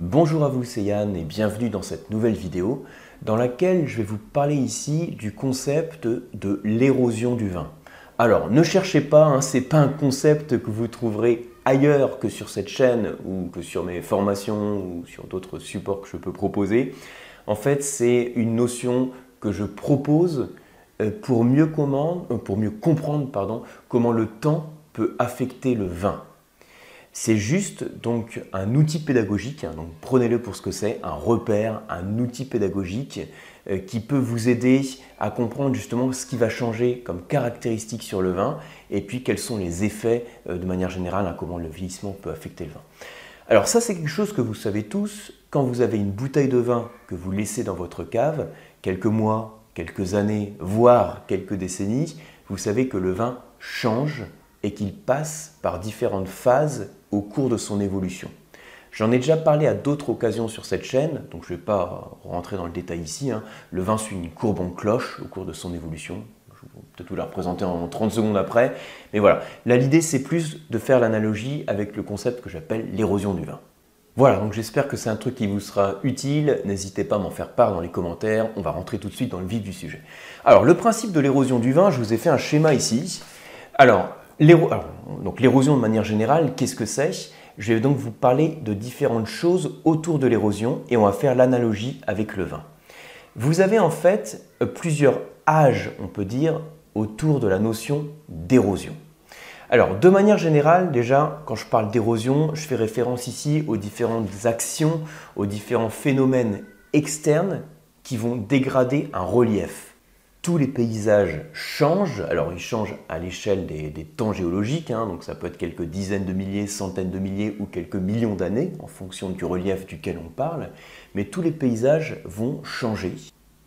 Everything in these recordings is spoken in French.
Bonjour à vous, c'est Yann et bienvenue dans cette nouvelle vidéo dans laquelle je vais vous parler ici du concept de l'érosion du vin. Alors ne cherchez pas, hein, ce n'est pas un concept que vous trouverez ailleurs que sur cette chaîne ou que sur mes formations ou sur d'autres supports que je peux proposer. En fait, c'est une notion que je propose euh, pour mieux, euh, pour mieux comprendre comment le temps peut affecter le vin. C'est juste donc un outil pédagogique, hein, donc prenez-le pour ce que c'est, un repère, un outil pédagogique euh, qui peut vous aider à comprendre justement ce qui va changer comme caractéristique sur le vin et puis quels sont les effets euh, de manière générale, hein, comment le vieillissement peut affecter le vin. Alors ça c'est quelque chose que vous savez tous, quand vous avez une bouteille de vin que vous laissez dans votre cave, quelques mois, quelques années, voire quelques décennies, vous savez que le vin change et qu'il passe par différentes phases au cours de son évolution. J'en ai déjà parlé à d'autres occasions sur cette chaîne, donc je ne vais pas rentrer dans le détail ici. Hein. Le vin suit une courbe en cloche au cours de son évolution. Je vais peut-être vous la représenter en 30 secondes après. Mais voilà, là l'idée c'est plus de faire l'analogie avec le concept que j'appelle l'érosion du vin. Voilà, donc j'espère que c'est un truc qui vous sera utile. N'hésitez pas à m'en faire part dans les commentaires. On va rentrer tout de suite dans le vif du sujet. Alors, le principe de l'érosion du vin, je vous ai fait un schéma ici. Alors, l'érosion de manière générale, qu'est-ce que c'est? Je vais donc vous parler de différentes choses autour de l'érosion et on va faire l'analogie avec le vin. Vous avez en fait euh, plusieurs âges, on peut dire, autour de la notion d'érosion. Alors, de manière générale, déjà, quand je parle d'érosion, je fais référence ici aux différentes actions, aux différents phénomènes externes qui vont dégrader un relief tous les paysages changent. Alors ils changent à l'échelle des, temps géologiques, hein. donc ça peut être quelques dizaines de milliers, centaines de milliers ou quelques millions d'années en fonction du relief duquel on parle, mais tous les paysages vont changer.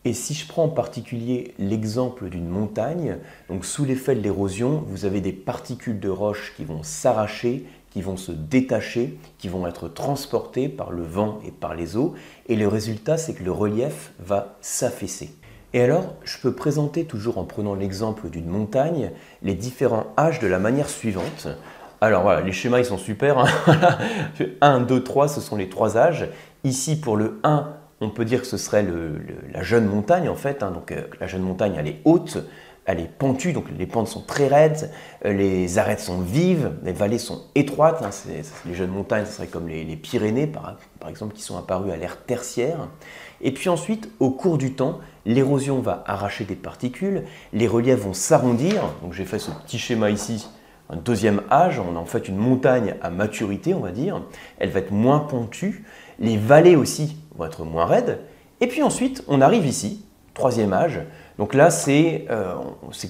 Et si je prends en particulier l'exemple d'une montagne, donc sous l'effet de l'érosion, vous avez des particules de roche qui vont s'arracher, qui vont se détacher, qui vont être transportées par le vent et par les eaux, et le résultat c'est que le relief va s'affaisser. Et alors, je peux présenter, toujours en prenant l'exemple d'une montagne, les différents âges de la manière suivante. Alors voilà, les schémas ils sont super. 1, 2, 3, ce sont les trois âges. Ici, pour le 1, on peut dire que ce serait la jeune montagne en fait. Hein. Donc euh, la jeune montagne, elle est haute, elle est pentue, donc les pentes sont très raides, euh, les arêtes sont vives, les vallées sont étroites. Hein. les jeunes montagnes, ce serait comme les, Pyrénées par, par exemple, qui sont apparues à l'ère tertiaire. Et puis ensuite, au cours du temps, l'érosion va arracher des particules, les reliefs vont s'arrondir. Donc j'ai fait ce petit schéma ici, un deuxième âge, on a en fait une montagne à maturité, on va dire. Elle va être moins pentue, les vallées aussi vont être moins raides. Et puis ensuite, on arrive ici, troisième âge. Donc là, c'est euh,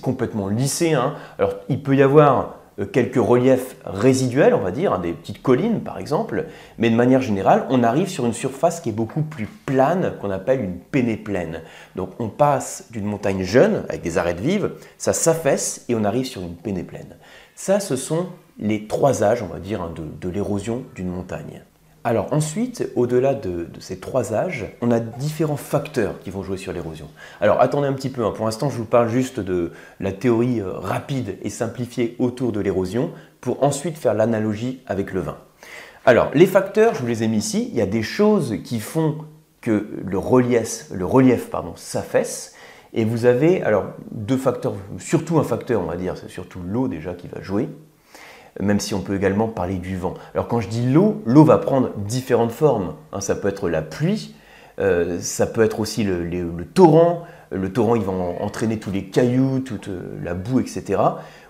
complètement lissé. Hein. Alors, il peut y avoir euh, quelques reliefs résiduels, on va dire, hein, des petites collines par exemple, mais de manière générale, on arrive sur une surface qui est beaucoup plus plane, qu'on appelle une pénéplaine. Donc on passe d'une montagne jeune, avec des arêtes vives, ça s'affaisse et on arrive sur une pénéplaine. Ça, ce sont les trois âges, on va dire, hein, de l'érosion d'une montagne. Alors ensuite, au-delà de, ces trois âges, on a différents facteurs qui vont jouer sur l'érosion. Alors attendez un petit peu, hein. pour l'instant je vous parle juste de la théorie euh, rapide et simplifiée autour de l'érosion, pour ensuite faire l'analogie avec le vin. Alors les facteurs, je vous les ai mis ici, il y a des choses qui font que le relief, le relief pardon, s'affaisse, et vous avez alors deux facteurs, surtout un facteur on va dire, c'est surtout l'eau déjà qui va jouer, même si on peut également parler du vent. Alors quand je dis l'eau, l'eau va prendre différentes formes. Hein. ça peut être la pluie, euh, ça peut être aussi le, torrent. Le torrent, il va entraîner tous les cailloux, toute euh, la boue, etc.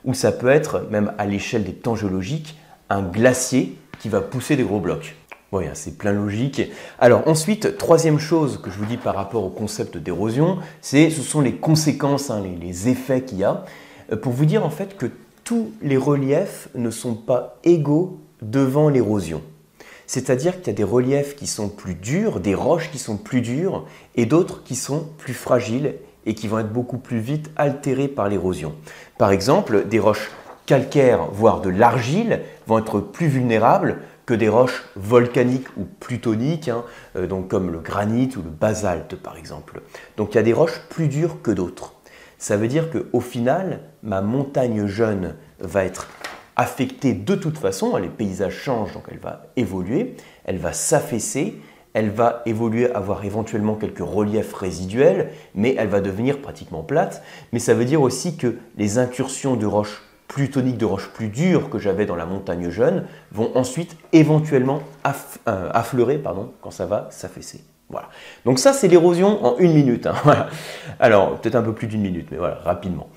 Ou ça peut être, même à l'échelle des temps géologiques, un glacier qui va pousser des gros blocs. Oui, c'est plein logique. Alors ensuite, troisième chose que je vous dis par rapport au concept d'érosion, c'est ce sont les conséquences, hein, les, les effets qu'il y a. Euh, pour vous dire en fait que tous les reliefs ne sont pas égaux devant l'érosion. C'est-à-dire qu'il y a des reliefs qui sont plus durs, des roches qui sont plus dures, et d'autres qui sont plus fragiles et qui vont être beaucoup plus vite altérées par l'érosion. Par exemple, des roches calcaires, voire de l'argile, vont être plus vulnérables que des roches volcaniques ou plutoniques, hein, euh, donc comme le granit ou le basalte par exemple. Donc il y a des roches plus dures que d'autres. Ça veut dire qu'au final, ma montagne jeune va être affectée de toute façon, les paysages changent, donc elle va évoluer, elle va s'affaisser, elle va évoluer, avoir éventuellement quelques reliefs résiduels, mais elle va devenir pratiquement plate. Mais ça veut dire aussi que les incursions de roches plus toniques, de roches plus dures que j'avais dans la montagne jeune, vont ensuite éventuellement euh, affleurer quand ça va s'affaisser. Donc ça, c'est l'érosion en une minute. Hein. Alors, peut-être un peu plus d'une minute, mais voilà, rapidement.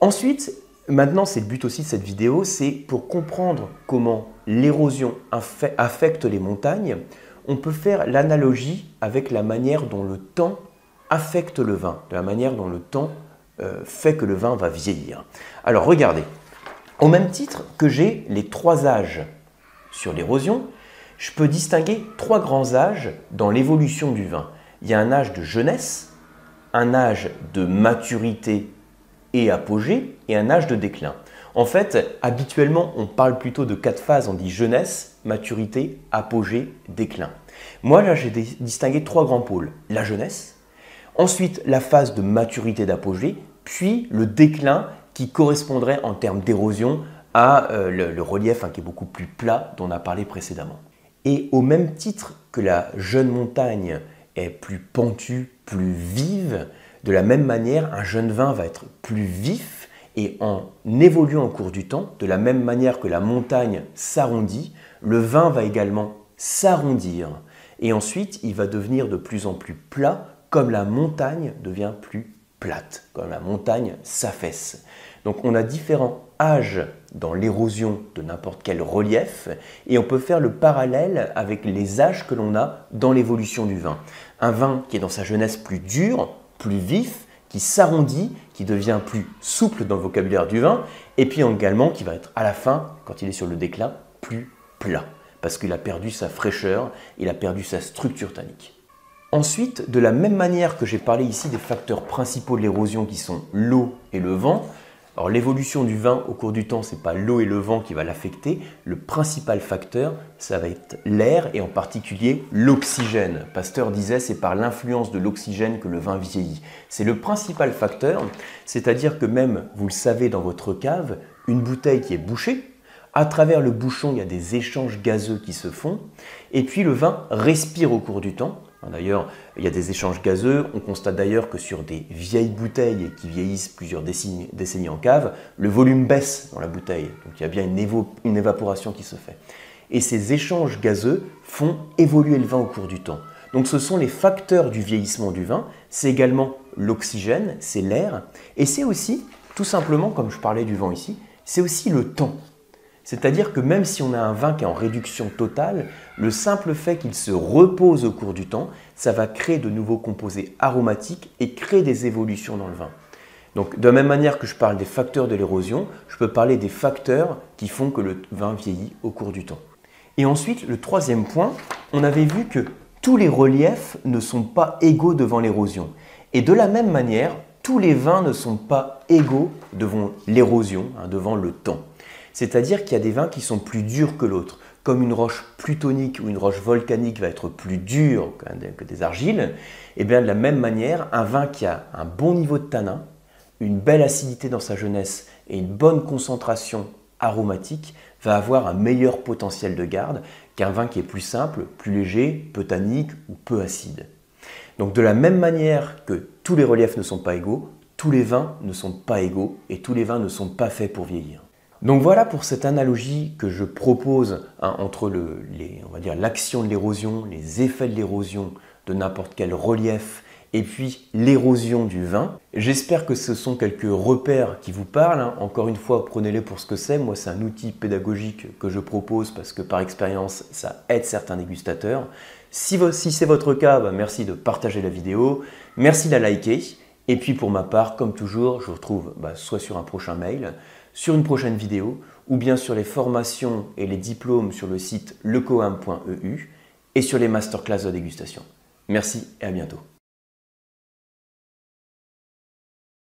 Ensuite, maintenant, c'est le but aussi de cette vidéo, c'est pour comprendre comment l'érosion affecte les montagnes, on peut faire l'analogie avec la manière dont le temps affecte le vin, de la manière dont le temps euh, fait que le vin va vieillir. Alors regardez, au même titre que j'ai les trois âges sur l'érosion, je peux distinguer trois grands âges dans l'évolution du vin. Il y a un âge de jeunesse, un âge de maturité et apogée, et un âge de déclin. En fait, habituellement, on parle plutôt de quatre phases. On dit jeunesse, maturité, apogée, déclin. Moi, là, j'ai distingué trois grands pôles. La jeunesse, ensuite la phase de maturité d'apogée, puis le déclin qui correspondrait en termes d'érosion à euh, le, relief hein, qui est beaucoup plus plat dont on a parlé précédemment. Et au même titre que la jeune montagne est plus pentue, plus vive, de la même manière, un jeune vin va être plus vif, et en évoluant au cours du temps, de la même manière que la montagne s'arrondit, le vin va également s'arrondir. Et ensuite, il va devenir de plus en plus plat, comme la montagne devient plus plate, comme la montagne s'affaisse. Donc on a différents âges dans l'érosion de n'importe quel relief, et on peut faire le parallèle avec les âges que l'on a dans l'évolution du vin. Un vin qui est dans sa jeunesse plus dur, plus vif, qui s'arrondit, qui devient plus souple dans le vocabulaire du vin, et puis également qui va être à la fin, quand il est sur le déclin, plus plat, parce qu'il a perdu sa fraîcheur, il a perdu sa structure tannique. Ensuite, de la même manière que j'ai parlé ici des facteurs principaux de l'érosion qui sont l'eau et le vent, alors l'évolution du vin au cours du temps, ce n'est pas l'eau et le vent qui va l'affecter. Le principal facteur, ça va être l'air et en particulier l'oxygène. Pasteur disait c'est par l'influence de l'oxygène que le vin vieillit. C'est le principal facteur, c'est-à-dire que même, vous le savez dans votre cave, une bouteille qui est bouchée, à travers le bouchon, il y a des échanges gazeux qui se font, et puis le vin respire au cours du temps. D'ailleurs, il y a des échanges gazeux. On constate d'ailleurs que sur des vieilles bouteilles qui vieillissent plusieurs décennies, en cave, le volume baisse dans la bouteille. Donc il y a bien une, une évaporation qui se fait. Et ces échanges gazeux font évoluer le vin au cours du temps. Donc ce sont les facteurs du vieillissement du vin. C'est également l'oxygène, c'est l'air. Et c'est aussi, tout simplement, comme je parlais du vent ici, c'est aussi le temps. C'est-à-dire que même si on a un vin qui est en réduction totale, le simple fait qu'il se repose au cours du temps, ça va créer de nouveaux composés aromatiques et créer des évolutions dans le vin. Donc de la même manière que je parle des facteurs de l'érosion, je peux parler des facteurs qui font que le vin vieillit au cours du temps. Et ensuite, le troisième point, on avait vu que tous les reliefs ne sont pas égaux devant l'érosion. Et de la même manière, tous les vins ne sont pas égaux devant l'érosion, hein, devant le temps. C'est-à-dire qu'il y a des vins qui sont plus durs que l'autre. Comme une roche plutonique ou une roche volcanique va être plus dure que des argiles, et eh bien de la même manière, un vin qui a un bon niveau de tanin, une belle acidité dans sa jeunesse et une bonne concentration aromatique va avoir un meilleur potentiel de garde qu'un vin qui est plus simple, plus léger, peu tannique ou peu acide. Donc de la même manière que tous les reliefs ne sont pas égaux, tous les vins ne sont pas égaux et tous les vins ne sont pas faits pour vieillir. Donc voilà pour cette analogie que je propose hein, entre l'action de l'érosion, les effets de l'érosion de n'importe quel relief et puis l'érosion du vin. J'espère que ce sont quelques repères qui vous parlent. Hein. Encore une fois, prenez-les pour ce que c'est. Moi, c'est un outil pédagogique que je propose parce que par expérience, ça aide certains dégustateurs. Si, c'est votre cas, bah, merci de partager la vidéo, merci de la liker. Et puis pour ma part, comme toujours, je vous retrouve bah, soit sur un prochain mail, sur une prochaine vidéo ou bien sur les formations et les diplômes sur le site lecoam.eu et sur les masterclass de dégustation. Merci et à bientôt.